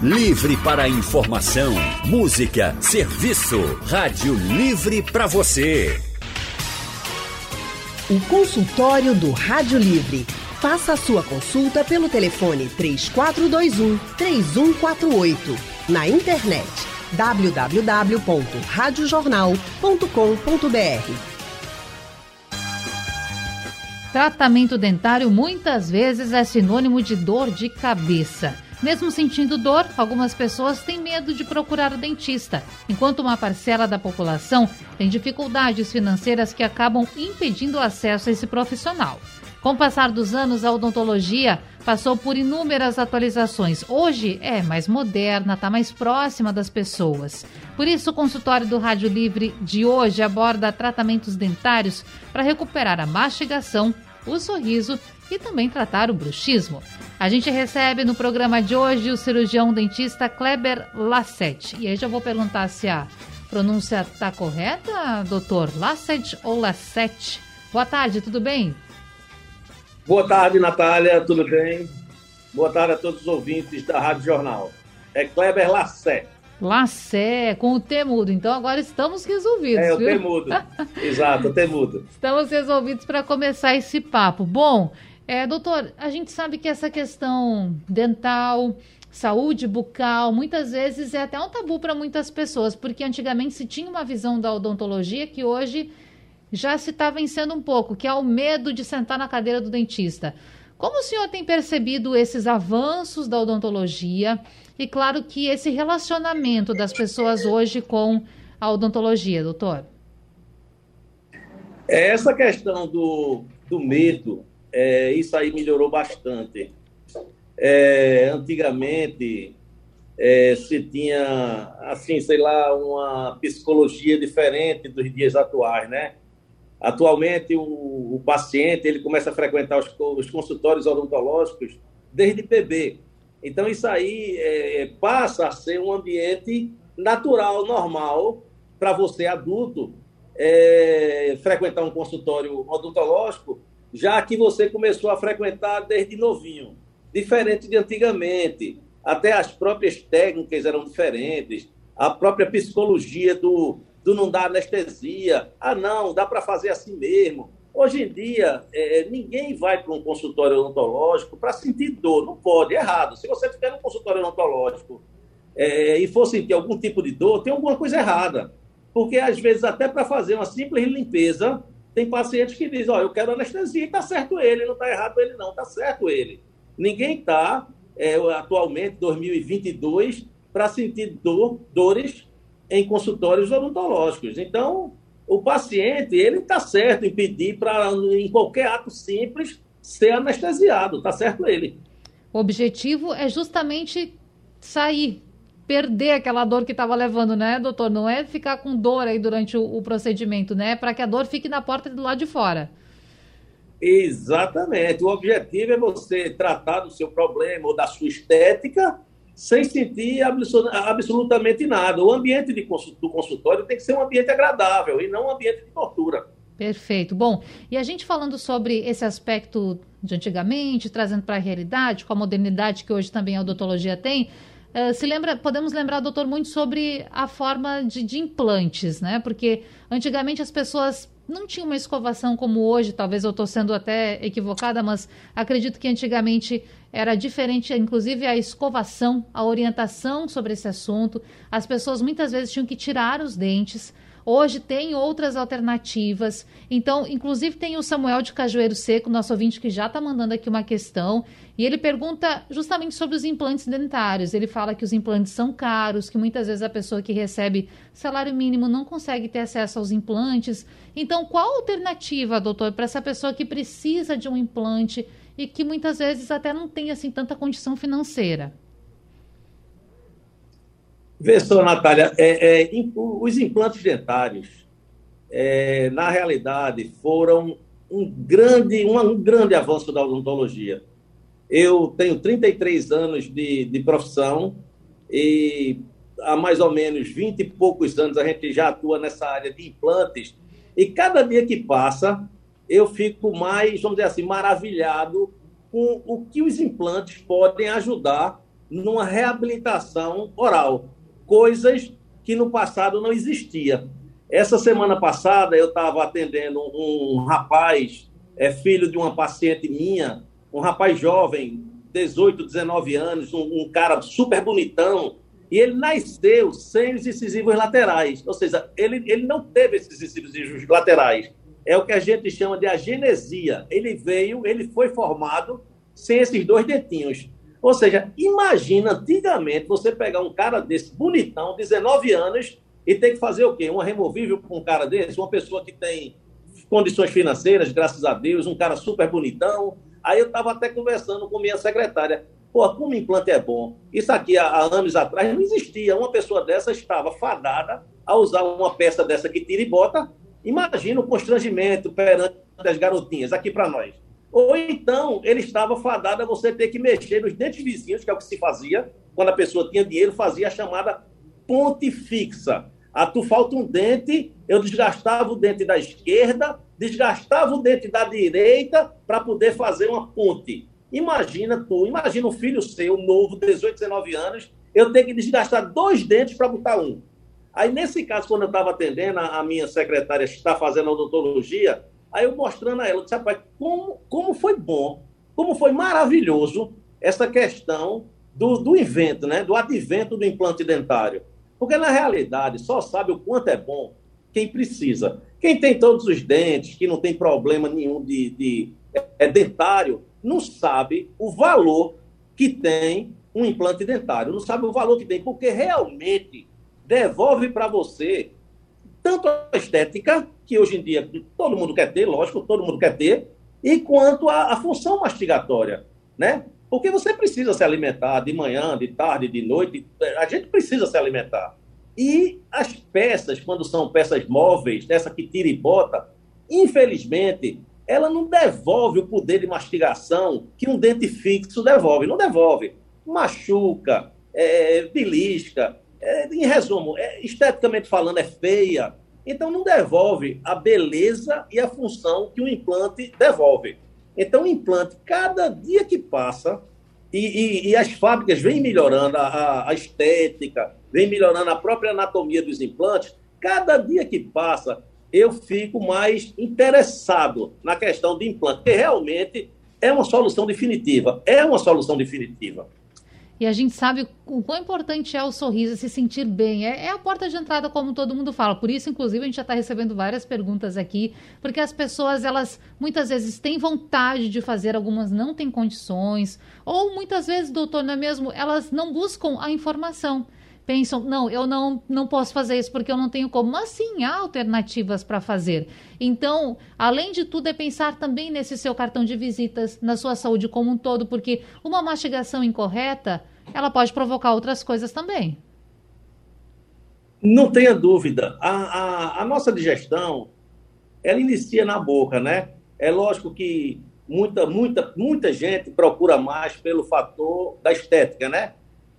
Livre para informação, música, serviço. Rádio Livre para você. O consultório do Rádio Livre. Faça a sua consulta pelo telefone 3421 3148. Na internet www.radiojornal.com.br. Tratamento dentário muitas vezes é sinônimo de dor de cabeça. Mesmo sentindo dor, algumas pessoas têm medo de procurar o dentista, enquanto uma parcela da população tem dificuldades financeiras que acabam impedindo o acesso a esse profissional. Com o passar dos anos, a odontologia passou por inúmeras atualizações. Hoje é mais moderna, está mais próxima das pessoas. Por isso, o consultório do Rádio Livre de hoje aborda tratamentos dentários para recuperar a mastigação, o sorriso e também tratar o bruxismo. A gente recebe no programa de hoje o cirurgião dentista Kleber Lassette. E aí já vou perguntar se a pronúncia está correta, doutor? Lassette ou Lassette? Boa tarde, tudo bem? Boa tarde, Natália, tudo bem? Boa tarde a todos os ouvintes da Rádio Jornal. É Kleber Lassette. Lacé, com o temudo. Então agora estamos resolvidos. É, o temudo. Exato, o temudo. Estamos resolvidos para começar esse papo. Bom, é, doutor, a gente sabe que essa questão dental, saúde bucal, muitas vezes é até um tabu para muitas pessoas, porque antigamente se tinha uma visão da odontologia que hoje já se está vencendo um pouco, que é o medo de sentar na cadeira do dentista. Como o senhor tem percebido esses avanços da odontologia? E claro que esse relacionamento das pessoas hoje com a odontologia, doutor. É, essa questão do, do medo, é, isso aí melhorou bastante. É, antigamente, é, se tinha, assim, sei lá, uma psicologia diferente dos dias atuais, né? Atualmente, o, o paciente ele começa a frequentar os, os consultórios odontológicos desde bebê. Então, isso aí é, passa a ser um ambiente natural, normal, para você, adulto, é, frequentar um consultório odontológico, já que você começou a frequentar desde novinho. Diferente de antigamente. Até as próprias técnicas eram diferentes, a própria psicologia do, do não dar anestesia. Ah, não, dá para fazer assim mesmo. Hoje em dia, é, ninguém vai para um consultório odontológico para sentir dor. Não pode, é errado. Se você estiver no consultório odontológico é, e for sentir algum tipo de dor, tem alguma coisa errada. Porque, às vezes, até para fazer uma simples limpeza, tem pacientes que dizem, ó, eu quero anestesia, está certo ele, não está errado ele não, está certo ele. Ninguém está, é, atualmente, 2022, para sentir dor, dores em consultórios odontológicos. Então, o paciente ele está certo em pedir para, em qualquer ato simples, ser anestesiado, está certo ele. O objetivo é justamente sair, perder aquela dor que estava levando, né, doutor? Não é ficar com dor aí durante o, o procedimento, né? Para que a dor fique na porta do lado de fora. Exatamente. O objetivo é você tratar do seu problema ou da sua estética sem sentir absolutamente nada. O ambiente de do consultório tem que ser um ambiente agradável e não um ambiente de tortura. Perfeito. Bom, e a gente falando sobre esse aspecto de antigamente, trazendo para a realidade, com a modernidade que hoje também a odontologia tem, uh, se lembra, podemos lembrar, doutor, muito sobre a forma de, de implantes, né? Porque antigamente as pessoas não tinha uma escovação como hoje, talvez eu estou sendo até equivocada, mas acredito que antigamente era diferente, inclusive a escovação, a orientação sobre esse assunto. As pessoas muitas vezes tinham que tirar os dentes. Hoje tem outras alternativas. Então, inclusive tem o Samuel de Cajueiro Seco, nosso ouvinte, que já está mandando aqui uma questão. E ele pergunta justamente sobre os implantes dentários. Ele fala que os implantes são caros, que muitas vezes a pessoa que recebe salário mínimo não consegue ter acesso aos implantes. Então, qual a alternativa, doutor, para essa pessoa que precisa de um implante e que muitas vezes até não tem assim tanta condição financeira? Vê só, Natália, é, é, os implantes dentários, é, na realidade, foram um grande, um, um grande avanço da odontologia eu tenho 33 anos de, de profissão e há mais ou menos 20 e poucos anos a gente já atua nessa área de implantes. E cada dia que passa, eu fico mais, vamos dizer assim, maravilhado com o que os implantes podem ajudar numa reabilitação oral, coisas que no passado não existia. Essa semana passada eu estava atendendo um, rapaz, é filho de uma paciente minha, um rapaz jovem, 18, 19 anos, um, um cara super bonitão, e ele nasceu sem os incisivos laterais, ou seja, ele, ele não teve esses incisivos laterais. É o que a gente chama de agenesia. Ele veio, ele foi formado sem esses dois dentinhos. Ou seja, imagina antigamente você pegar um cara desse, bonitão, 19 anos, e ter que fazer o quê? Uma removível com um cara desse, uma pessoa que tem condições financeiras, graças a Deus, um cara super bonitão. Aí eu estava até conversando com minha secretária. Pô, como implante é bom. Isso aqui, há, anos atrás, não existia. Uma pessoa dessa estava fadada a usar uma peça dessa que tira e bota. Imagina o constrangimento perante as garotinhas, aqui para nós. Ou então, ele estava fadado a você ter que mexer nos dentes vizinhos, que é o que se fazia. Quando a pessoa tinha dinheiro, fazia a chamada ponte fixa. Ah, tu falta um dente, eu desgastava o dente da esquerda, desgastava o dente da direita para poder fazer uma ponte. Imagina tu, imagina um filho seu, novo, 18, 19 anos, eu tenho que desgastar dois dentes para botar um. Aí, nesse caso, quando eu estava atendendo, a minha secretária está fazendo a odontologia, aí eu mostrando a ela, disse, rapaz, como, como foi bom, como foi maravilhoso essa questão do, do invento, né? do advento do implante dentário. Porque, na realidade, só sabe o quanto é bom quem precisa. Quem tem todos os dentes, que não tem problema nenhum de, de é, dentário, não sabe o valor que tem um implante dentário, não sabe o valor que tem, porque realmente devolve para você tanto a estética, que hoje em dia todo mundo quer ter, lógico, todo mundo quer ter, e quanto a, a função mastigatória, né? Porque você precisa se alimentar de manhã, de tarde, de noite, a gente precisa se alimentar. E as peças, quando são peças móveis, essa que tira e bota, infelizmente, ela não devolve o poder de mastigação que um dente fixo devolve. Não devolve. Machuca, é, belisca, é, em resumo, é, esteticamente falando, é feia. Então, não devolve a beleza e a função que o implante devolve. Então, o implante, cada dia que passa, e, e, e as fábricas vêm melhorando a, a, estética, vêm melhorando a própria anatomia dos implantes, cada dia que passa, eu fico mais interessado na questão de implante, que realmente é uma solução definitiva. É uma solução definitiva. E a gente sabe o quão importante é o sorriso, se sentir bem. É, é, a porta de entrada, como todo mundo fala. Por isso, inclusive, a gente já está recebendo várias perguntas aqui, porque as pessoas, elas muitas vezes têm vontade de fazer, algumas não têm condições, ou muitas vezes, doutor, não é mesmo? Elas não buscam a informação pensam, não, eu não, não posso fazer isso porque eu não tenho como. Mas sim, há alternativas para fazer. Então, além de tudo, é pensar também nesse seu cartão de visitas, na sua saúde como um todo, porque uma mastigação incorreta, ela pode provocar outras coisas também. Não tenha dúvida. A, a, a nossa digestão, ela inicia na boca, né? É lógico que muita, muita, muita gente procura mais pelo fator da estética, né?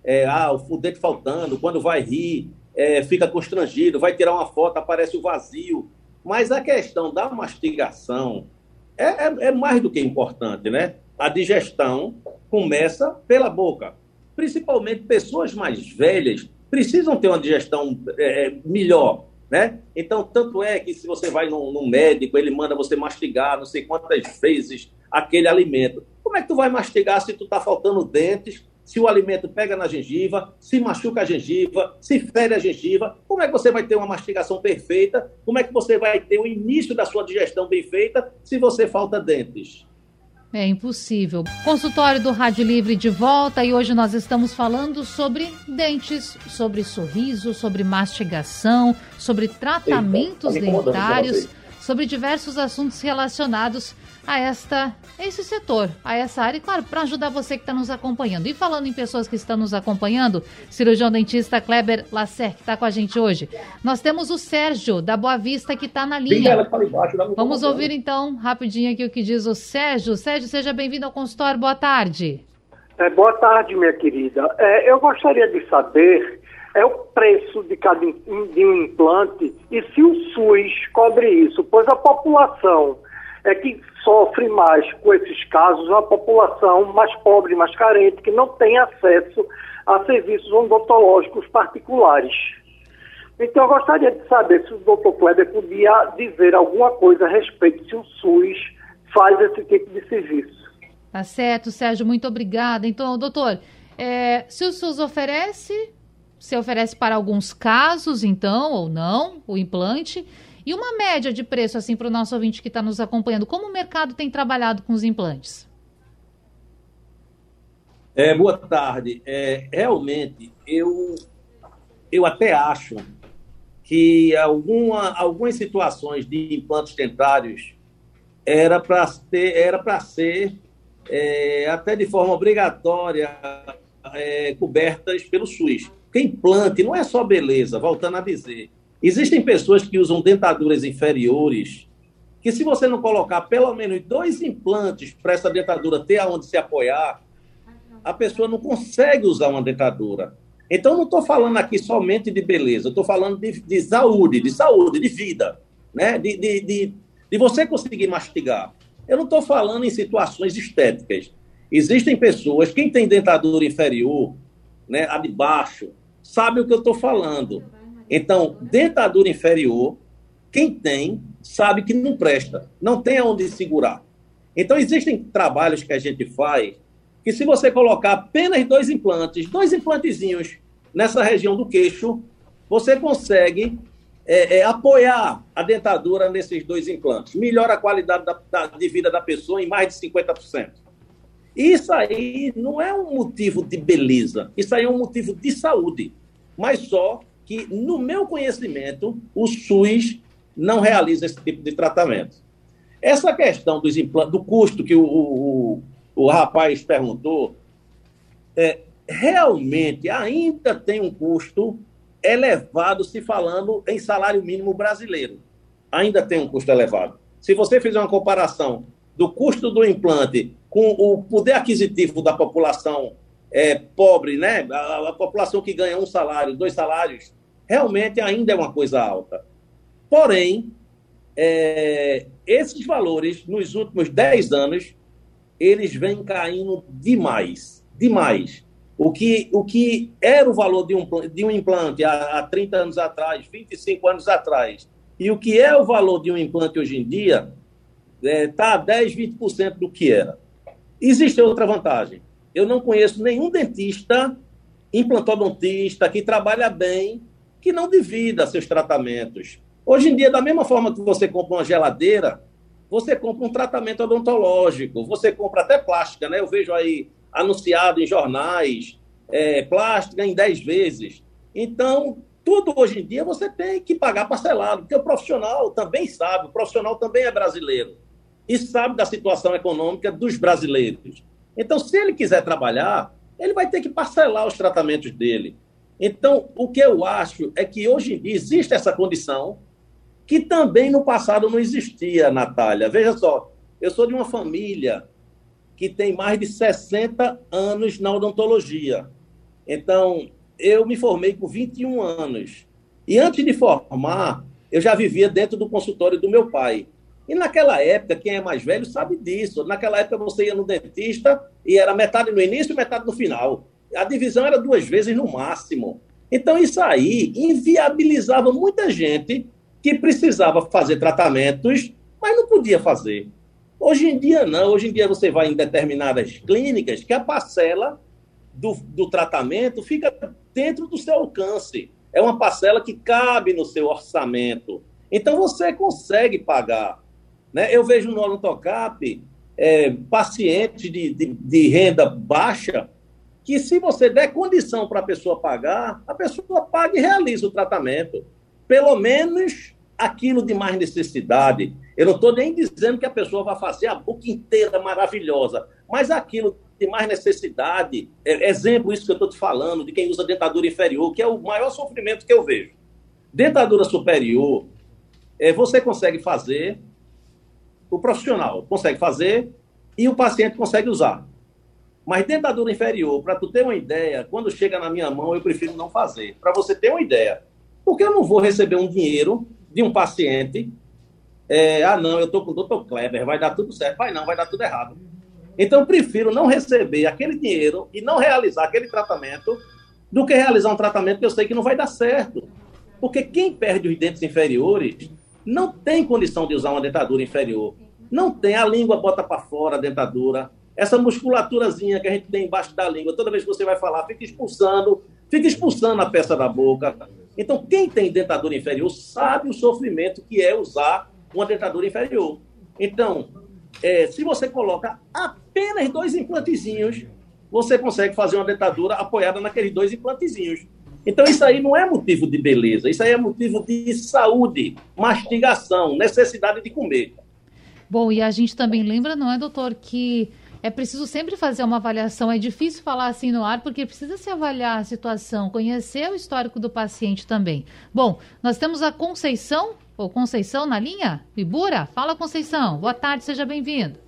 É, ah, o dente faltando, quando vai rir, é, fica constrangido, vai tirar uma foto, aparece o vazio. Mas a questão da mastigação é, é, é mais do que importante, né? A digestão começa pela boca. Principalmente pessoas mais velhas precisam ter uma digestão é, é, melhor, né? Então, tanto é que se você vai num, médico, ele manda você mastigar não sei quantas vezes aquele alimento. Como é que tu vai mastigar se tu tá faltando dentes se o alimento pega na gengiva, se machuca a gengiva, se fere a gengiva, como é que você vai ter uma mastigação perfeita? Como é que você vai ter o início da sua digestão bem feita se você falta dentes? É impossível. Consultório do Rádio Livre de volta e hoje nós estamos falando sobre dentes, sobre sorriso, sobre mastigação, sobre tratamentos Eita, tá dentários, sobre diversos assuntos relacionados a esta esse setor, a essa área, e claro, para ajudar você que está nos acompanhando. E falando em pessoas que estão nos acompanhando, cirurgião dentista Kleber Lacer, que está com a gente hoje. Nós temos o Sérgio, da Boa Vista, que está na linha. Vamos ouvir então, rapidinho aqui o que diz o Sérgio. Sérgio, seja bem-vindo ao consultório, boa tarde. É, boa tarde, minha querida. É, eu gostaria de saber é o preço de cada de um implante e se o SUS cobre isso, pois a população é que sofre mais com esses casos a população mais pobre, mais carente, que não tem acesso a serviços odontológicos particulares. Então, eu gostaria de saber se o doutor Kleber podia dizer alguma coisa a respeito se o SUS faz esse tipo de serviço. Tá certo, Sérgio, muito obrigada. Então, doutor, é, se o SUS oferece, se oferece para alguns casos, então, ou não, o implante, e uma média de preço, assim, para o nosso ouvinte que está nos acompanhando, como o mercado tem trabalhado com os implantes? É, boa tarde. É, realmente, eu, eu até acho que alguma, algumas situações de implantes dentários era para ter era para ser é, até de forma obrigatória é, cobertas pelo SUS. Porque implante não é só beleza, voltando a dizer. Existem pessoas que usam dentaduras inferiores, que se você não colocar pelo menos dois implantes para essa dentadura ter aonde se apoiar, a pessoa não consegue usar uma dentadura. Então, não estou falando aqui somente de beleza, estou falando de, de, saúde, de saúde, de vida, né? de, de, de, de você conseguir mastigar. Eu não estou falando em situações estéticas. Existem pessoas, quem tem dentadura inferior, né, a de baixo, sabe o que eu estou falando. Então, dentadura inferior, quem tem, sabe que não presta, não tem aonde segurar. Então, existem trabalhos que a gente faz que se você colocar apenas dois implantes, dois implantezinhos nessa região do queixo, você consegue é, é, apoiar a dentadura nesses dois implantes. Melhora a qualidade da, da, de vida da pessoa em mais de 50%. Isso aí não é um motivo de beleza, isso aí é um motivo de saúde. Mas só que, no meu conhecimento, o SUS não realiza esse tipo de tratamento. Essa questão dos implantes, do custo que o, o, o rapaz perguntou, é, realmente ainda tem um custo elevado se falando em salário mínimo brasileiro. Ainda tem um custo elevado. Se você fizer uma comparação do custo do implante com o poder aquisitivo da população é, pobre, né? A, a, população que ganha um salário, dois salários, realmente ainda é uma coisa alta. Porém, é, esses valores, nos últimos 10 anos, eles vêm caindo demais, demais. O que, o que era o valor de um, de um implante há, há 30 anos atrás, 25 anos atrás, e o que é o valor de um implante hoje em dia, está é, tá a 10, 20% do que era. Existe outra vantagem. Eu não conheço nenhum dentista, implantodontista, que trabalha bem, que não divida seus tratamentos. Hoje em dia, da mesma forma que você compra uma geladeira, você compra um tratamento odontológico, você compra até plástica, né? Eu vejo aí anunciado em jornais, é, plástica em 10 vezes. Então, tudo hoje em dia você tem que pagar parcelado, porque o profissional também sabe, o profissional também é brasileiro e sabe da situação econômica dos brasileiros. Então, se ele quiser trabalhar, ele vai ter que parcelar os tratamentos dele. Então, o que eu acho é que hoje em dia existe essa condição que também no passado não existia, Natália. Veja só, eu sou de uma família que tem mais de 60 anos na odontologia. Então, eu me formei com 21 anos. E antes de formar, eu já vivia dentro do consultório do meu pai. E naquela época, quem é mais velho sabe disso. Naquela época, você ia no dentista e era metade no início e metade no final. A divisão era duas vezes no máximo. Então, isso aí inviabilizava muita gente que precisava fazer tratamentos, mas não podia fazer. Hoje em dia, não. Hoje em dia, você vai em determinadas clínicas que a parcela do, do tratamento fica dentro do seu alcance. É uma parcela que cabe no seu orçamento. Então, você consegue pagar. Né? Eu vejo no Odontocap é, pacientes de, de, de renda baixa que, se você der condição para a pessoa pagar, a pessoa paga e realiza o tratamento pelo menos aquilo de mais necessidade. Eu não estou nem dizendo que a pessoa vai fazer a boca inteira maravilhosa, mas aquilo de mais necessidade, é, exemplo isso que eu estou te falando, de quem usa dentadura inferior, que é o maior sofrimento que eu vejo. Dentadura superior, é, você consegue fazer, o profissional consegue fazer e o paciente consegue usar. Mas dentadura inferior, para tu ter uma ideia, quando chega na minha mão, eu prefiro não fazer. Para você ter uma ideia, porque eu não vou receber um dinheiro de um paciente é, ah, não, eu estou com o doutor Kleber, vai dar tudo certo. Vai não, vai dar tudo errado. Então, prefiro não receber aquele dinheiro e não realizar aquele tratamento do que realizar um tratamento que eu sei que não vai dar certo. Porque quem perde os dentes inferiores não tem condição de usar uma dentadura inferior. Não tem, a língua bota para fora a dentadura. Essa musculaturazinha que a gente tem embaixo da língua, toda vez que você vai falar, fica expulsando, fica expulsando a peça da boca. Então, quem tem dentadura inferior sabe o sofrimento que é usar uma dentadura inferior. Então, é, se você coloca apenas dois implantezinhos, você consegue fazer uma dentadura apoiada naqueles dois implantezinhos. Então, isso aí não é motivo de beleza, isso aí é motivo de saúde, mastigação, necessidade de comer. Bom, e a gente também lembra, não é, doutor, que é preciso sempre fazer uma avaliação. É difícil falar assim no ar, porque precisa se avaliar a situação, conhecer o histórico do paciente também. Bom, nós temos a Conceição, ou Conceição na linha? Ibura? Fala, Conceição. Boa tarde, seja bem-vindo.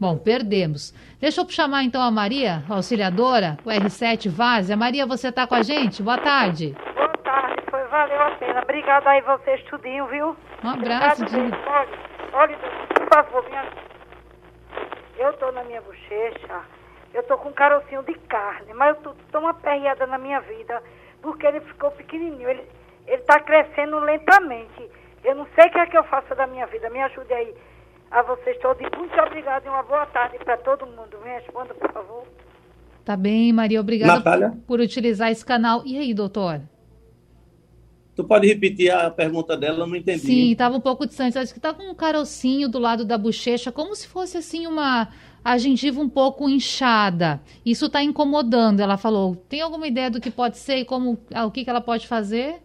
Bom, perdemos. Deixa eu chamar então a Maria, a auxiliadora, o R7 Vaz. Maria, você está com a gente? Boa tarde. Boa tarde, foi, valeu a pena. Obrigada aí vocês tudinho, viu? Um abraço. De... Olha, por favor, minha... Eu tô na minha bochecha, eu tô com um carocinho de carne, mas eu tô, tô uma perreada na minha vida, porque ele ficou pequenininho, ele, ele tá crescendo lentamente. Eu não sei o que é que eu faço da minha vida, me ajude aí a vocês todos. Muito obrigada e uma boa tarde para todo mundo. Me responda, por favor. Tá bem, Maria. Obrigada Natália? por utilizar esse canal. E aí, doutor? Tu pode repetir a pergunta dela? Eu não entendi. Sim, estava um pouco distante. Acho que está com um carocinho do lado da bochecha, como se fosse assim uma a gengiva um pouco inchada. Isso está incomodando. Ela falou. Tem alguma ideia do que pode ser e como o que, que ela pode fazer?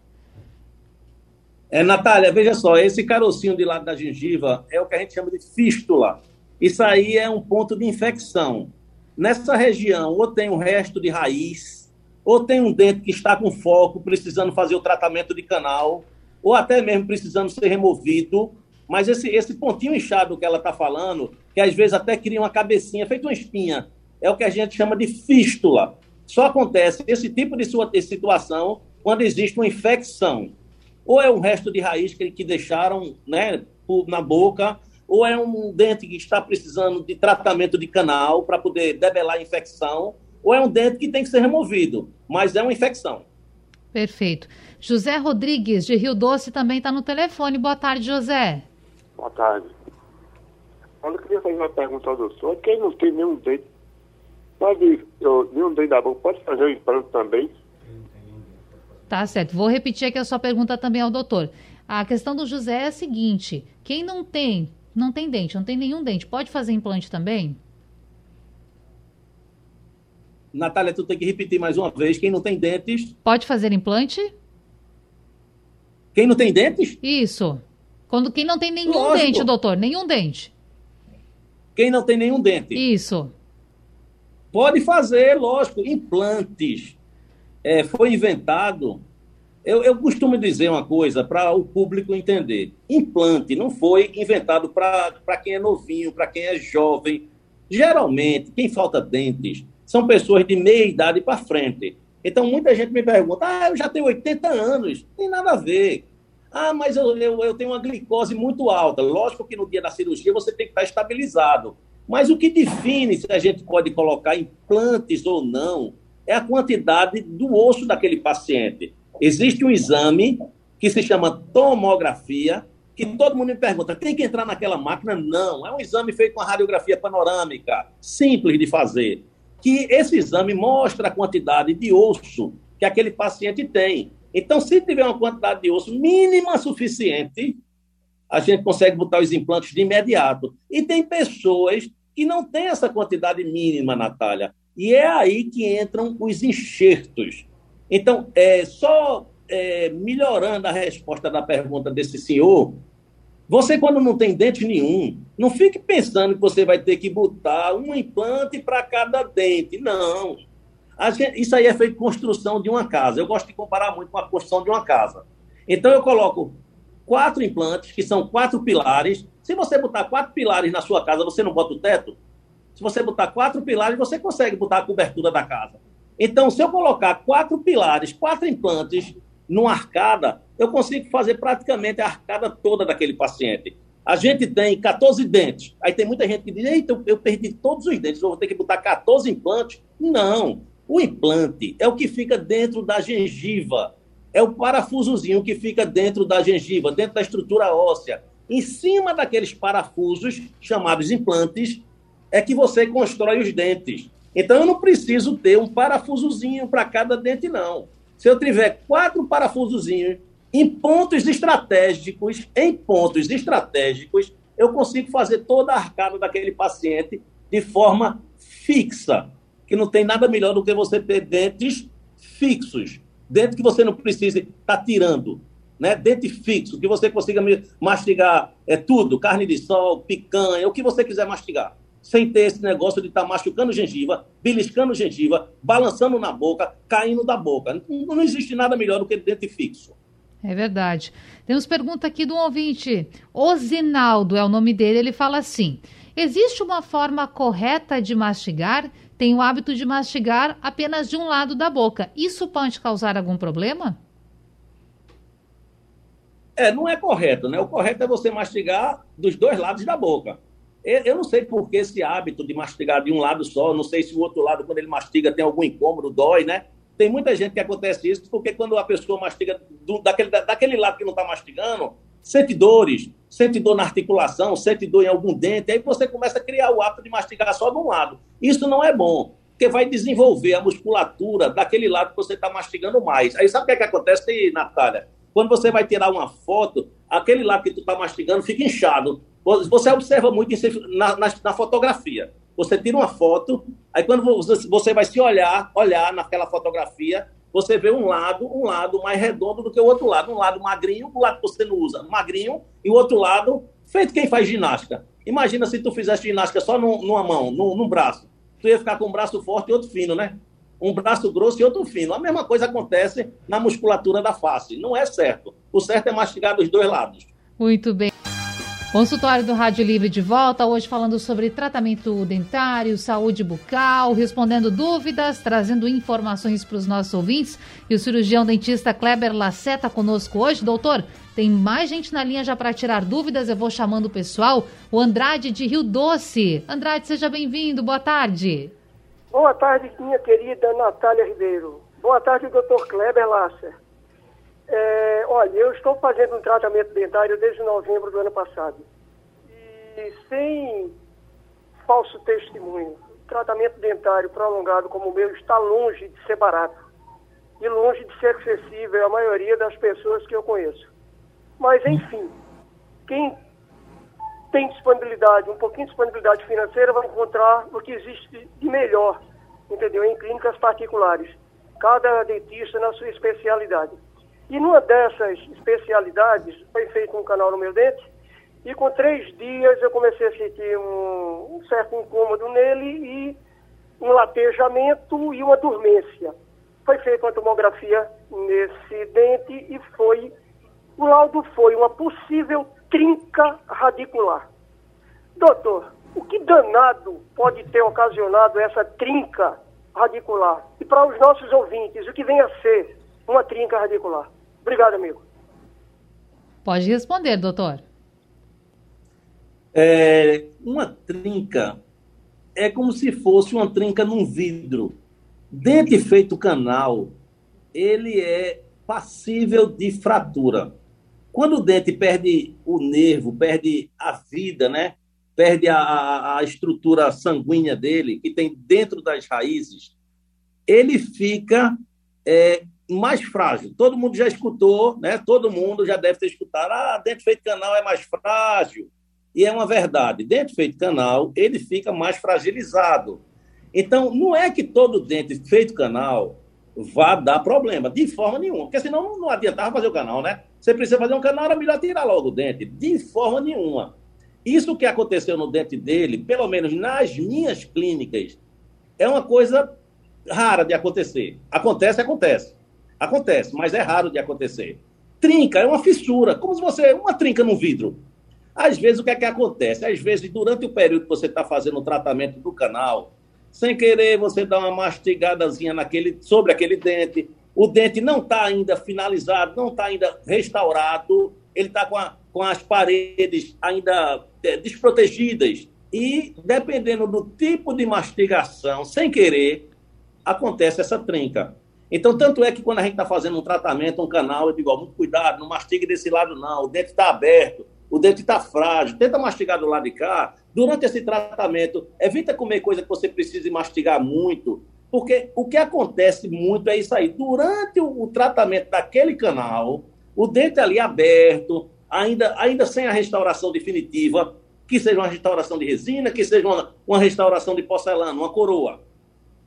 É, Natália, veja só, esse carocinho de lado da gengiva é o que a gente chama de fístula. Isso aí é um ponto de infecção. Nessa região, ou tem um resto de raiz, ou tem um dente que está com foco, precisando fazer o tratamento de canal, ou até mesmo precisando ser removido. Mas esse, esse pontinho inchado que ela está falando, que às vezes até cria uma cabecinha, feito uma espinha, é o que a gente chama de fístula. Só acontece esse tipo de, sua, situação quando existe uma infecção ou é um resto de raiz que, que deixaram né, na boca, ou é um dente que está precisando de tratamento de canal para poder debelar a infecção, ou é um dente que tem que ser removido, mas é uma infecção. Perfeito. José Rodrigues, de Rio Doce, também está no telefone. Boa tarde, José. Boa tarde. Eu queria fazer uma pergunta ao doutor. Quem não tem nenhum dente, pode, eu, nenhum dente da boca, pode fazer o implante também? Tá certo. Vou repetir aqui a sua pergunta também ao doutor. A questão do José é a seguinte: quem não tem, não tem dente, não tem nenhum dente, pode fazer implante também? Natália, tu tem que repetir mais uma vez. Quem não tem dentes. Pode fazer implante? Quem não tem dentes? Isso. Quando quem não tem nenhum Lógico. dente, doutor, nenhum dente. Quem não tem nenhum dente? Isso. Pode fazer, lógico, implantes é, foi inventado. Eu, eu costumo dizer uma coisa para o público entender: implante não foi inventado para quem é novinho, para quem é jovem. Geralmente, quem falta dentes são pessoas de meia idade para frente. Então, muita gente me pergunta: ah, eu já tenho 80 anos. Tem nada a ver. Ah, mas eu, eu, eu, tenho uma glicose muito alta. Lógico que no dia da cirurgia você tem que estar estabilizado. Mas o que define se a gente pode colocar implantes ou não é a quantidade do osso daquele paciente. Existe um exame que se chama tomografia, que todo mundo me pergunta, tem que entrar naquela máquina? Não, é um exame feito com a radiografia panorâmica, simples de fazer, que esse exame mostra a quantidade de osso que aquele paciente tem. Então, se tiver uma quantidade de osso mínima suficiente, a gente consegue botar os implantes de imediato. E tem pessoas que não têm essa quantidade mínima, Natália. E é aí que entram os enxertos. Então, é, só é, melhorando a resposta da pergunta desse senhor, você, quando não tem dente nenhum, não fique pensando que você vai ter que botar um implante para cada dente. Não. Gente, isso aí é feito construção de uma casa. Eu gosto de comparar muito com a construção de uma casa. Então, eu coloco quatro implantes, que são quatro pilares. Se você botar quatro pilares na sua casa, você não bota o teto? Se você botar quatro pilares, você consegue botar a cobertura da casa. Então, se eu colocar quatro pilares, quatro implantes numa arcada, eu consigo fazer praticamente a arcada toda daquele paciente. A gente tem 14 dentes. Aí tem muita gente que diz: Eita, eu perdi todos os dentes, eu vou ter que botar 14 implantes. Não. O implante é o que fica dentro da gengiva. É o parafusozinho que fica dentro da gengiva, dentro da estrutura óssea. Em cima daqueles parafusos, chamados implantes, é que você constrói os dentes. Então, eu não preciso ter um parafusozinho para cada dente, não. Se eu tiver quatro parafusozinhos em pontos estratégicos, em pontos estratégicos, eu consigo fazer toda a arcada daquele paciente de forma fixa, que não tem nada melhor do que você ter dentes fixos, dente que você não precise estar tá tirando, né? Dente fixo, que você consiga mastigar é tudo, carne de sol, picanha, o que você quiser mastigar sem ter esse negócio de estar tá machucando gengiva, beliscando gengiva, balançando na boca, caindo da boca. Não, não existe nada melhor do que dente fixo. É verdade. Temos pergunta aqui do ouvinte. Osinaldo é o nome dele. Ele fala assim: existe uma forma correta de mastigar? Tenho o hábito de mastigar apenas de um lado da boca. Isso pode causar algum problema? É, não é correto, né? O correto é você mastigar dos dois lados da boca. Eu não sei por que esse hábito de mastigar de um lado só, não sei se o outro lado, quando ele mastiga, tem algum incômodo, dói, né? Tem muita gente que acontece isso, porque quando a pessoa mastiga do, daquele, daquele lado que não está mastigando, sente dores, sente dor na articulação, sente dor em algum dente, aí você começa a criar o hábito de mastigar só de um lado. Isso não é bom, porque vai desenvolver a musculatura daquele lado que você está mastigando mais. Aí sabe o que, é que acontece, Natália? Quando você vai tirar uma foto, aquele lado que tu está mastigando fica inchado. Você observa muito na, na, na, fotografia. Você tira uma foto, aí quando você vai se olhar, olhar naquela fotografia, você vê um lado, um lado mais redondo do que o outro lado. Um lado magrinho, o lado que você não usa, magrinho, e o outro lado, feito quem faz ginástica. Imagina se tu fizesse ginástica só numa mão, num, braço. Tu ia ficar com um braço forte e outro fino, né? Um braço grosso e outro fino. A mesma coisa acontece na musculatura da face. Não é certo. O certo é mastigar dos dois lados. Muito bem. Consultório do Rádio Livre de volta, hoje falando sobre tratamento dentário, saúde bucal, respondendo dúvidas, trazendo informações para os nossos ouvintes. E o cirurgião dentista Kleber Laceta conosco hoje. Doutor, tem mais gente na linha já para tirar dúvidas, eu vou chamando o pessoal. O Andrade de Rio Doce. Andrade, seja bem-vindo, boa tarde. Boa tarde, minha querida Natália Ribeiro. Boa tarde, doutor Kleber Laceta. É, olha, eu estou fazendo um tratamento dentário desde novembro do ano passado. E sem falso testemunho, tratamento dentário prolongado como o meu está longe de ser barato e longe de ser acessível à maioria das pessoas que eu conheço. Mas, enfim, quem tem disponibilidade, um pouquinho de disponibilidade financeira, vai encontrar o que existe de melhor, entendeu? Em clínicas particulares. Cada dentista na sua especialidade. E numa dessas especialidades, foi feito um canal no meu dente, e com três dias eu comecei a sentir um, um certo incômodo nele e um latejamento e uma dormência. Foi feita uma tomografia nesse dente e foi, o laudo foi uma possível trinca radicular. Doutor, o que danado pode ter ocasionado essa trinca radicular? E para os nossos ouvintes, o que vem a ser uma trinca radicular. Obrigado, amigo. Pode responder, doutor. É, uma trinca é como se fosse uma trinca num vidro. Dente feito canal, ele é passível de fratura. Quando o dente perde o nervo, perde a vida, né? Perde a, a estrutura sanguínea dele, que tem dentro das raízes, ele fica é, mais frágil. Todo mundo já escutou, né? Todo mundo já deve ter escutado. Ah, dente feito canal é mais frágil. E é uma verdade. Dente feito canal, ele fica mais fragilizado. Então, não é que todo dente feito canal vá dar problema, de forma nenhuma. Porque senão não adiantava fazer o canal, né? Você precisa fazer um canal, era melhor tirar logo o dente. De forma nenhuma. Isso que aconteceu no dente dele, pelo menos nas minhas clínicas, é uma coisa rara de acontecer. Acontece, acontece. Acontece, mas é raro de acontecer. Trinca é uma fissura, como se você. Uma trinca no vidro. Às vezes, o que é que acontece? Às vezes, durante o período que você está fazendo o tratamento do canal, sem querer, você dá uma mastigadazinha naquele, sobre aquele dente, o dente não está ainda finalizado, não está ainda restaurado, ele está com, com as paredes ainda é, desprotegidas. E, dependendo do tipo de mastigação, sem querer, acontece essa trinca. Então, tanto é que quando a gente está fazendo um tratamento, um canal, eu digo, ó, muito cuidado, não mastigue desse lado não, o dente está aberto, o dente está frágil, tenta mastigar do lado de cá. Durante esse tratamento, evita comer coisa que você precise mastigar muito, porque o que acontece muito é isso aí. Durante o, o tratamento daquele canal, o dente ali aberto, ainda, ainda sem a restauração definitiva, que seja uma restauração de resina, que seja uma, uma restauração de porcelana, uma coroa.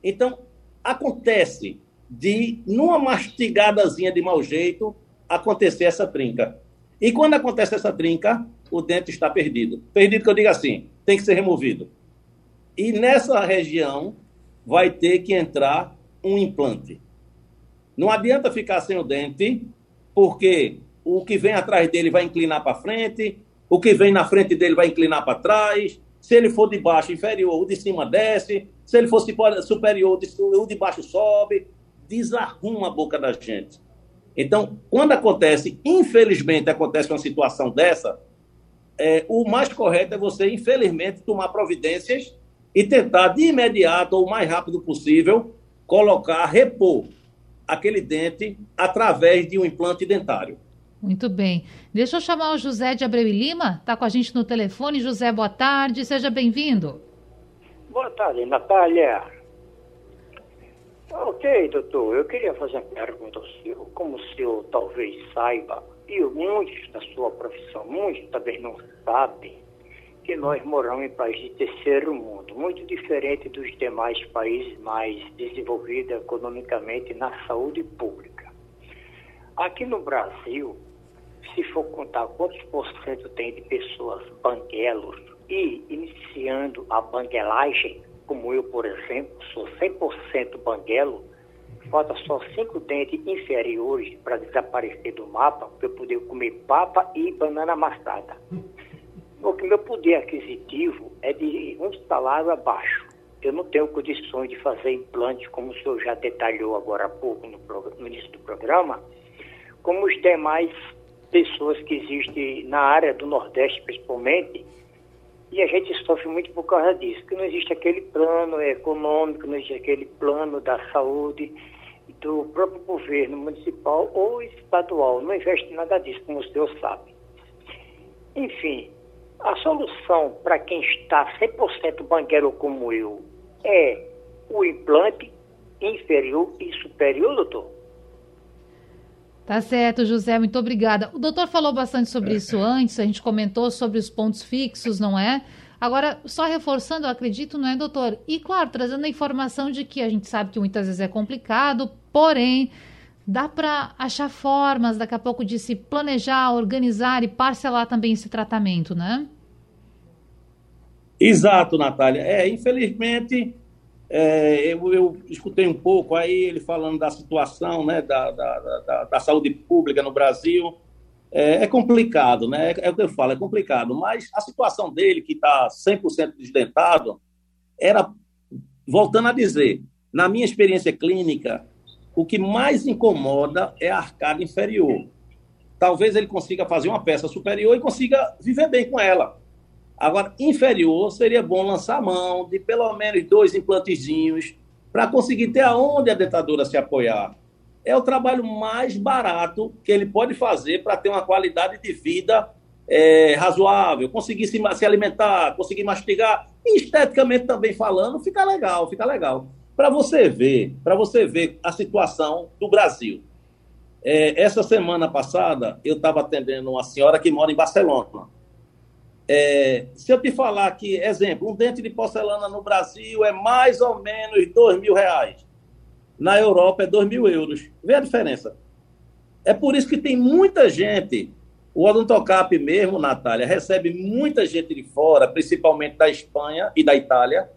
Então, acontece de, numa mastigadazinha de mau jeito, acontecer essa trinca. E quando acontece essa trinca, o dente está perdido. Perdido que eu digo assim, tem que ser removido. E nessa região, vai ter que entrar um implante. Não adianta ficar sem o dente, porque o que vem atrás dele vai inclinar para frente, o que vem na frente dele vai inclinar para trás. Se ele for de baixo, inferior, o de cima desce. Se ele for superior, o de baixo sobe. Desarruma a boca da gente. Então, quando acontece, infelizmente, acontece uma situação dessa, é, o mais correto é você, infelizmente, tomar providências e tentar de imediato ou o mais rápido possível colocar, repor aquele dente através de um implante dentário. Muito bem. Deixa eu chamar o José de Abreu e Lima, está com a gente no telefone. José, boa tarde, seja bem-vindo. Boa tarde, Natália. Ok, doutor, eu queria fazer uma pergunta ao senhor. Como o senhor talvez saiba, e muitos da sua profissão, muitos talvez não sabem, que nós moramos em países de terceiro mundo, muito diferente dos demais países mais desenvolvidos economicamente na saúde pública. Aqui no Brasil, se for contar quantos por cento tem de pessoas banguelos e iniciando a banguelagem, como eu, por exemplo, sou 100% banguelo, falta só cinco dentes inferiores para desaparecer do mapa, para eu poder comer papa e banana amassada porque meu poder aquisitivo é de um salário abaixo. Eu não tenho condições de fazer implante, como o senhor já detalhou agora há pouco no, no início do programa, como os demais pessoas que existem na área do Nordeste, principalmente, e a gente sofre muito por causa disso, que não existe aquele plano econômico, não existe aquele plano da saúde do próprio governo municipal ou estadual. Não investe nada disso, como o senhor sabe. Enfim, a solução para quem está 100% banqueiro como eu é o implante inferior e superior, doutor? Tá certo, José, muito obrigada. O doutor falou bastante sobre isso antes, a gente comentou sobre os pontos fixos, não é? Agora, só reforçando, eu acredito, não é, doutor? E, claro, trazendo a informação de que a gente sabe que muitas vezes é complicado, porém, dá para achar formas daqui a pouco de se planejar, organizar e parcelar também esse tratamento, né? Exato, Natália. É, infelizmente, é, eu, eu, escutei um pouco aí ele falando da situação né, da, da, da, da saúde pública no Brasil. É, é, complicado, né? É, é o que eu falo, é complicado. Mas a situação dele, que está 100% desdentado, era, voltando a dizer, na minha experiência clínica, o que mais incomoda é a arcada inferior. Talvez ele consiga fazer uma peça superior e consiga viver bem com ela. Agora, inferior, seria bom lançar a mão de pelo menos dois implantezinhos para conseguir ter aonde a dentadura se apoiar. É o trabalho mais barato que ele pode fazer para ter uma qualidade de vida é, razoável, conseguir se, se alimentar, conseguir mastigar, e esteticamente também falando, fica legal, fica legal para você ver, para você ver a situação do Brasil. É, essa semana passada eu estava atendendo uma senhora que mora em Barcelona. É, se eu te falar que, exemplo, um dente de porcelana no Brasil é mais ou menos dois mil reais. Na Europa é dois mil euros. Vê a diferença. É por isso que tem muita gente. O Odontocap mesmo, Natália, recebe muita gente de fora, principalmente da Espanha e da Itália,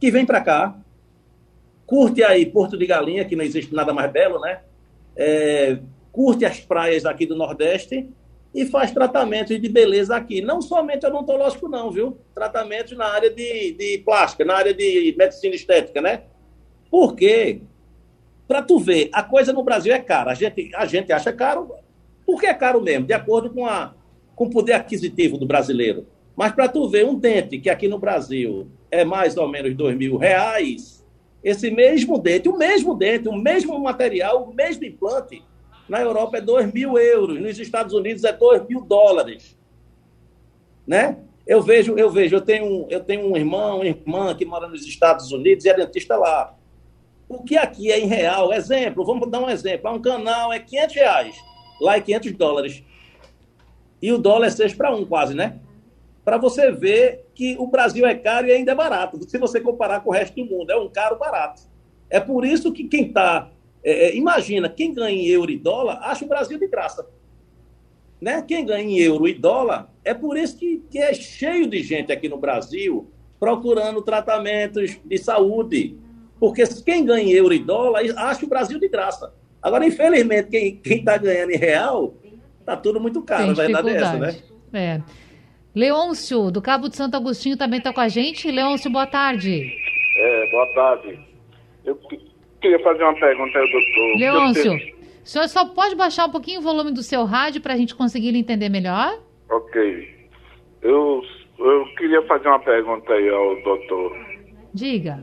que vem para cá curte aí Porto de Galinha, que não existe nada mais belo, né? É, curte as praias aqui do Nordeste e faz tratamentos de beleza aqui. Não somente odontológico, não, viu? Tratamentos na área de, de plástica, na área de medicina estética, né? Porque Para tu ver, a coisa no Brasil é cara. A gente, a gente acha caro, porque é caro mesmo, de acordo com, a, com o poder aquisitivo do brasileiro. Mas para tu ver, um dente que aqui no Brasil é mais ou menos dois mil reais, esse mesmo dente, o mesmo dente, o mesmo material, o mesmo implante, na Europa é dois mil euros, nos Estados Unidos é dois mil dólares. Né? Eu vejo, eu vejo, eu tenho, eu tenho um irmão, uma irmã que mora nos Estados Unidos e é dentista lá. O que aqui é em real, exemplo, vamos dar um exemplo, um canal é 500 reais, lá é 500 dólares. E o dólar é 6 para 1 quase, né? Para você ver que o Brasil é caro e ainda é barato, se você comparar com o resto do mundo, é um caro barato. É por isso que quem está, é, é, imagina, quem ganha em euro e dólar, acha o Brasil de graça. Né? Quem ganha em euro e dólar, é por isso que, que é cheio de gente aqui no Brasil procurando tratamentos de saúde. Porque quem ganha em euro e dólar acha o Brasil de graça. Agora, infelizmente, quem está ganhando em real, está tudo muito caro, a verdade é essa, né? É. Leôncio, do Cabo de Santo Agostinho, também está com a gente. Leôncio, boa tarde. É, boa tarde. Eu queria fazer uma pergunta ao doutor. Leôncio, o senhor só pode baixar um pouquinho o volume do seu rádio para a gente conseguir entender melhor? Ok. Eu, eu queria fazer uma pergunta aí ao doutor. Diga.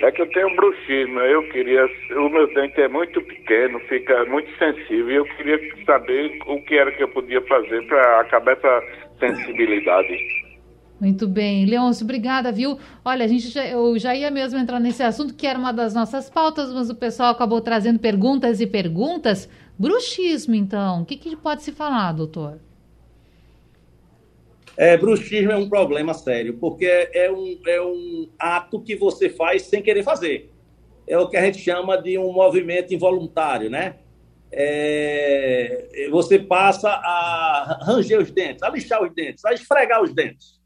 É que eu tenho bruxismo, eu queria. O meu dente é muito pequeno, fica muito sensível, e eu queria saber o que era que eu podia fazer para acabar essa sensibilidade. Muito bem. Leôncio, obrigada, viu? Olha, a gente já, eu já ia mesmo entrar nesse assunto, que era uma das nossas pautas, mas o pessoal acabou trazendo perguntas e perguntas. Bruxismo, então. O que, que pode se falar, doutor? É, bruxismo é um problema sério, porque é um, é um ato que você faz sem querer fazer. É o que a gente chama de um movimento involuntário, né? É, você passa a ranger os dentes, a lixar os dentes, a esfregar os dentes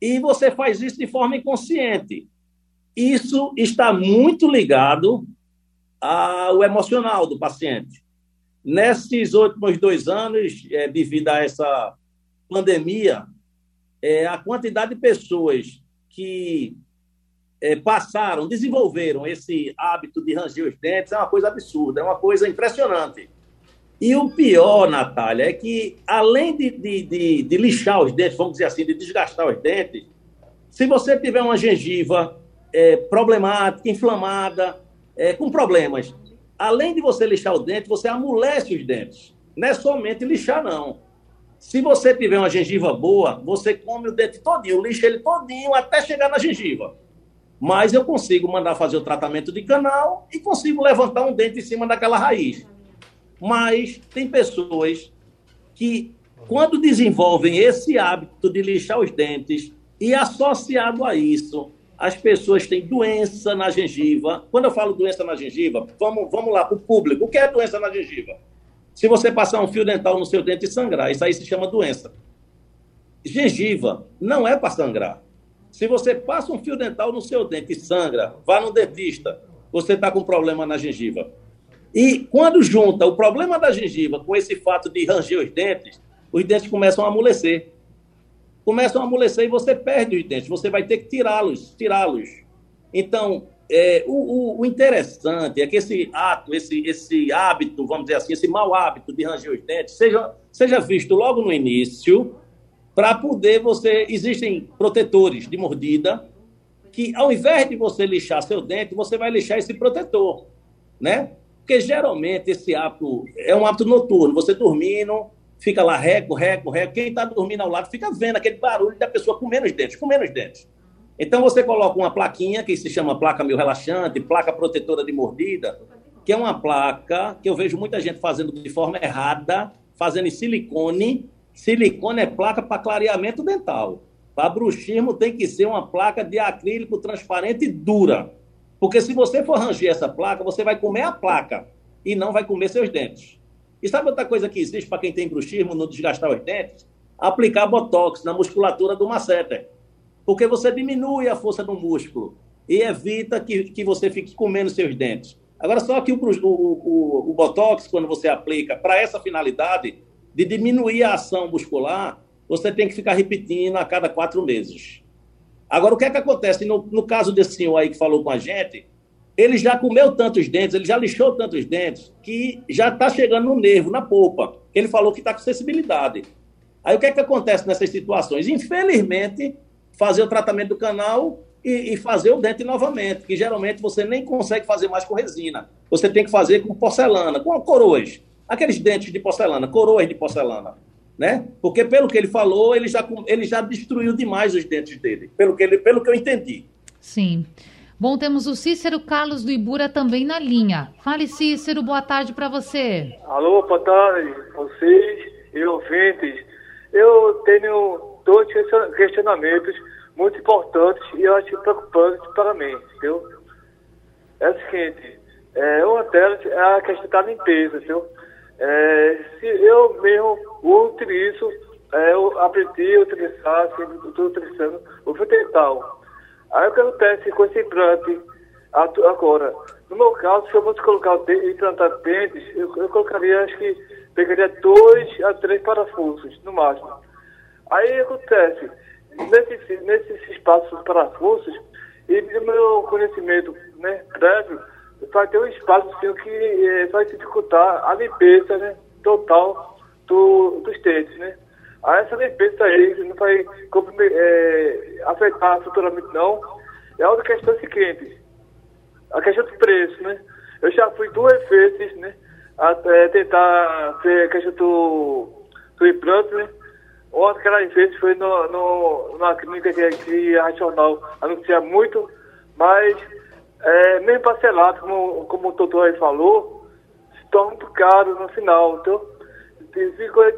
e você faz isso de forma inconsciente. Isso está muito ligado ao emocional do paciente. Nesses últimos dois anos, é, devido a essa pandemia, é, a quantidade de pessoas que é, passaram, desenvolveram esse hábito de ranger os dentes é uma coisa absurda, é uma coisa impressionante. E o pior, Natália, é que além de, de, de, de, lixar os dentes, vamos dizer assim, de desgastar os dentes, se você tiver uma gengiva é, problemática, inflamada, é, com problemas, além de você lixar o dente, você amolece os dentes. Não é somente lixar, não. Se você tiver uma gengiva boa, você come o dente todinho, lixa ele todinho até chegar na gengiva. Mas eu consigo mandar fazer o tratamento de canal e consigo levantar um dente em cima daquela raiz. Mas tem pessoas que, quando desenvolvem esse hábito de lixar os dentes, e associado a isso, as pessoas têm doença na gengiva. Quando eu falo doença na gengiva, vamos, vamos lá para o público. O que é doença na gengiva? Se você passar um fio dental no seu dente e sangrar, isso aí se chama doença. Gengiva não é para sangrar. Se você passa um fio dental no seu dente e sangra, vá no dentista, você está com problema na gengiva. E quando junta o problema da gengiva com esse fato de ranger os dentes, os dentes começam a amolecer. Começam a amolecer e você perde os dentes, você vai ter que tirá-los, tirá-los. Então, é, o, o, interessante é que esse ato, esse, esse hábito, vamos dizer assim, esse mau hábito de ranger os dentes, seja, seja visto logo no início, para poder você. Existem protetores de mordida que, ao invés de você lixar seu dente, você vai lixar esse protetor, né? Porque geralmente esse hábito é um hábito noturno. Você dormindo, fica lá reco, reco, reco. Quem está dormindo ao lado fica vendo aquele barulho da pessoa com menos dentes, com menos dentes. Então você coloca uma plaquinha que se chama placa meio relaxante, placa protetora de mordida, que é uma placa que eu vejo muita gente fazendo de forma errada, fazendo em silicone. Silicone é placa para clareamento dental. Para bruxismo tem que ser uma placa de acrílico transparente e dura. Porque se você for ranger essa placa, você vai comer a placa e não vai comer seus dentes. E sabe outra coisa que existe para quem tem bruxismo, não desgastar os dentes? Aplicar botox na musculatura do masseter. Porque você diminui a força do músculo e evita que, que você fique comendo seus dentes. Agora, só que o, o, o, o botox, quando você aplica para essa finalidade de diminuir a ação muscular, você tem que ficar repetindo a cada quatro meses. Agora, o que é que acontece? No, no caso desse senhor aí que falou com a gente, ele já comeu tantos dentes, ele já lixou tantos dentes, que já está chegando no nervo, na polpa. Ele falou que está com sensibilidade. Aí o que é que acontece nessas situações? Infelizmente, fazer o tratamento do canal e, e, fazer o dente novamente, que geralmente você nem consegue fazer mais com resina. Você tem que fazer com porcelana, com coroas. Aqueles dentes de porcelana, coroas de porcelana. Né? Porque, pelo que ele falou, ele já, ele já destruiu demais os dentes dele, pelo que, ele, pelo que eu entendi. Sim. Bom, temos o Cícero Carlos do Ibura também na linha. Fale, Cícero, boa tarde para você. Alô, boa tarde, vocês e ouvintes. Eu tenho dois questionamentos muito importantes e eu acho preocupantes para mim, viu? É o seguinte, é, uma delas é a questão da limpeza, viu? É, se eu mesmo utilizo, é, eu aprendi a utilizar, assim, estou utilizando o fio. Aí o que acontece com esse implante agora? No meu caso, se eu fosse colocar implantar dentes, eu, eu colocaria, acho que pegaria dois a três parafusos, no máximo. Aí acontece, nesse, nesses espaços parafusos, e meu conhecimento né, prévio, vai ter um espaço assim, que é, vai dificultar a limpeza né, total do, dos dentes, né? Aí essa limpeza aí não vai é, afetar futuramente não. É outra questão seguinte, a questão do preço, né? Eu já fui duas vezes, né? Até tentar ver a questão do, do implante, né? Outra aquelas vezes foi no, no, numa clínica que, que Racional anuncia muito, mas é, mesmo parcelado, como, como o doutor aí falou, se torna muito caro no final. Então,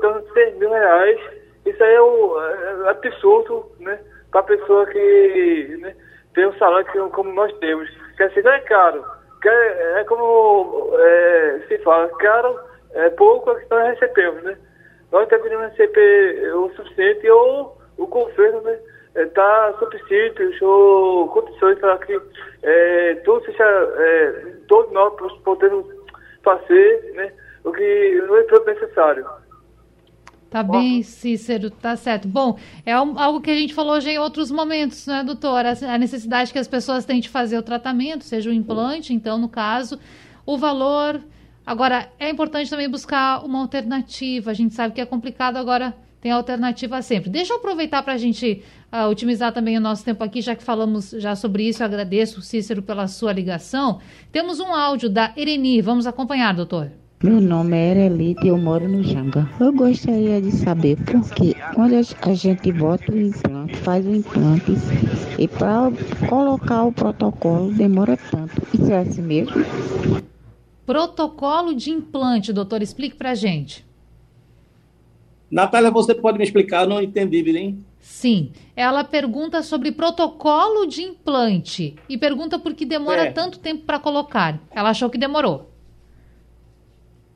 torno de 6 mil reais. Isso aí é, um, é absurdo, né? Para pessoa que né, tem um salário que, como nós temos. Quer dizer, não é caro. É, é como é, se fala, caro é pouco é que nós recebemos, né? Nós deveríamos receber o suficiente ou o governo, né? Dar subsídios ou condições para que é, tudo seja, é, todos nós podemos fazer né, o que não é todo necessário. Tá bem, Cícero, tá certo. Bom, é algo que a gente falou já em outros momentos, né, doutora? A necessidade que as pessoas têm de fazer o tratamento, seja o implante, então, no caso, o valor. Agora, é importante também buscar uma alternativa. A gente sabe que é complicado, agora tem alternativa sempre. Deixa eu aproveitar para a gente uh, otimizar também o nosso tempo aqui, já que falamos já sobre isso. Eu agradeço, Cícero, pela sua ligação. Temos um áudio da Ereni. Vamos acompanhar, doutor. Meu nome é Erelite e eu moro no Janga. Eu gostaria de saber por que quando a gente bota o implante, faz o implante e para colocar o protocolo demora tanto. Isso é assim mesmo? Protocolo de implante, doutor, explique pra gente. Natália, você pode me explicar? Eu não entendi, Bilim. Sim. Ela pergunta sobre protocolo de implante e pergunta por que demora é. tanto tempo para colocar. Ela achou que demorou.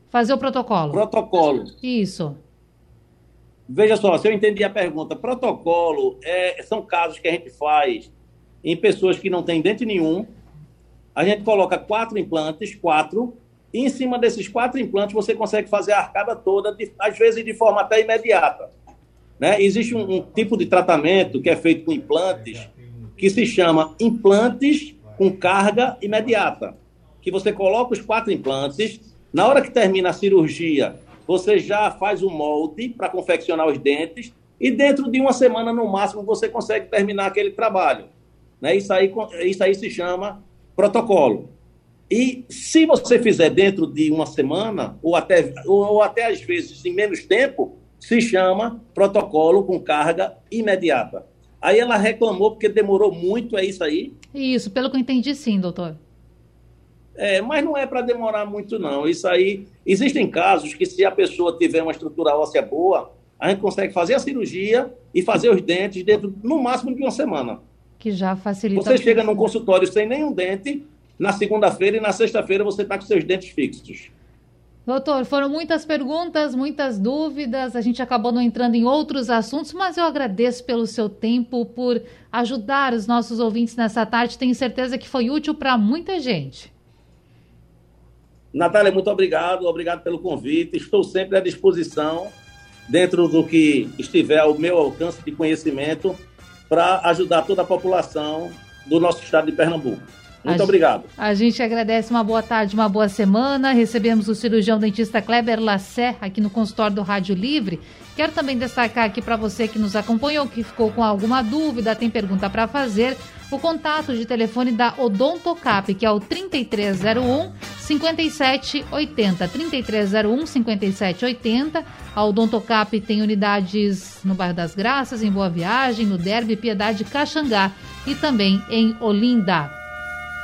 Fazer o protocolo. Protocolo. Isso. Veja só, se eu entendi a pergunta, protocolo é, são casos que a gente faz em pessoas que não têm dente nenhum. A gente coloca quatro implantes, quatro, em cima desses quatro implantes você consegue fazer a arcada toda, de, às vezes de forma até imediata. Né? Existe um, um tipo de tratamento que é feito com implantes que se chama implantes com carga imediata, que você coloca os quatro implantes, na hora que termina a cirurgia, você já faz o molde para confeccionar os dentes e dentro de uma semana, no máximo, você consegue terminar aquele trabalho. Né? Isso, aí, isso aí se chama protocolo. E se você fizer dentro de uma semana, ou até, ou até às vezes em menos tempo, se chama protocolo com carga imediata. Aí ela reclamou porque demorou muito, é isso aí? Isso, pelo que eu entendi, sim, doutor. É, mas não é para demorar muito, não. Isso aí. Existem casos que, se a pessoa tiver uma estrutura óssea boa, a gente consegue fazer a cirurgia e fazer os dentes dentro, no máximo, de uma semana. Que já facilita. Você chega num consultório sem nenhum dente, na segunda-feira e na sexta-feira você está com seus dentes fixos. Doutor, foram muitas perguntas, muitas dúvidas. A gente acabou não entrando em outros assuntos, mas eu agradeço pelo seu tempo, por ajudar os nossos ouvintes nessa tarde. Tenho certeza que foi útil para muita gente. Natália, muito obrigado, obrigado pelo convite. Estou sempre à disposição, dentro do que estiver ao meu alcance de conhecimento, para ajudar toda a população do nosso estado de Pernambuco. Muito a obrigado. A gente agradece uma boa tarde, uma boa semana. Recebemos o cirurgião dentista Kleber Lassé aqui no consultório do Rádio Livre. Quero também destacar aqui para você que nos acompanhou, que ficou com alguma dúvida, tem pergunta para fazer, o contato de telefone da Odontocap, que é o 3301 5780. 3301 5780. A Odontocap tem unidades no bairro das Graças, em Boa Viagem, no Derby Piedade Caxangá e também em Olinda.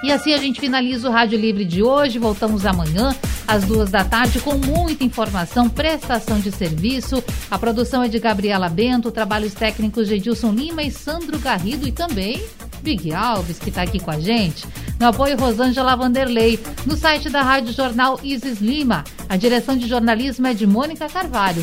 E assim a gente finaliza o Rádio Livre de hoje. Voltamos amanhã, às duas da tarde, com muita informação, prestação de serviço. A produção é de Gabriela Bento, trabalhos técnicos de Edilson Lima e Sandro Garrido e também Big Alves, que está aqui com a gente. No apoio, Rosângela Vanderlei. No site da Rádio Jornal Isis Lima. A direção de jornalismo é de Mônica Carvalho.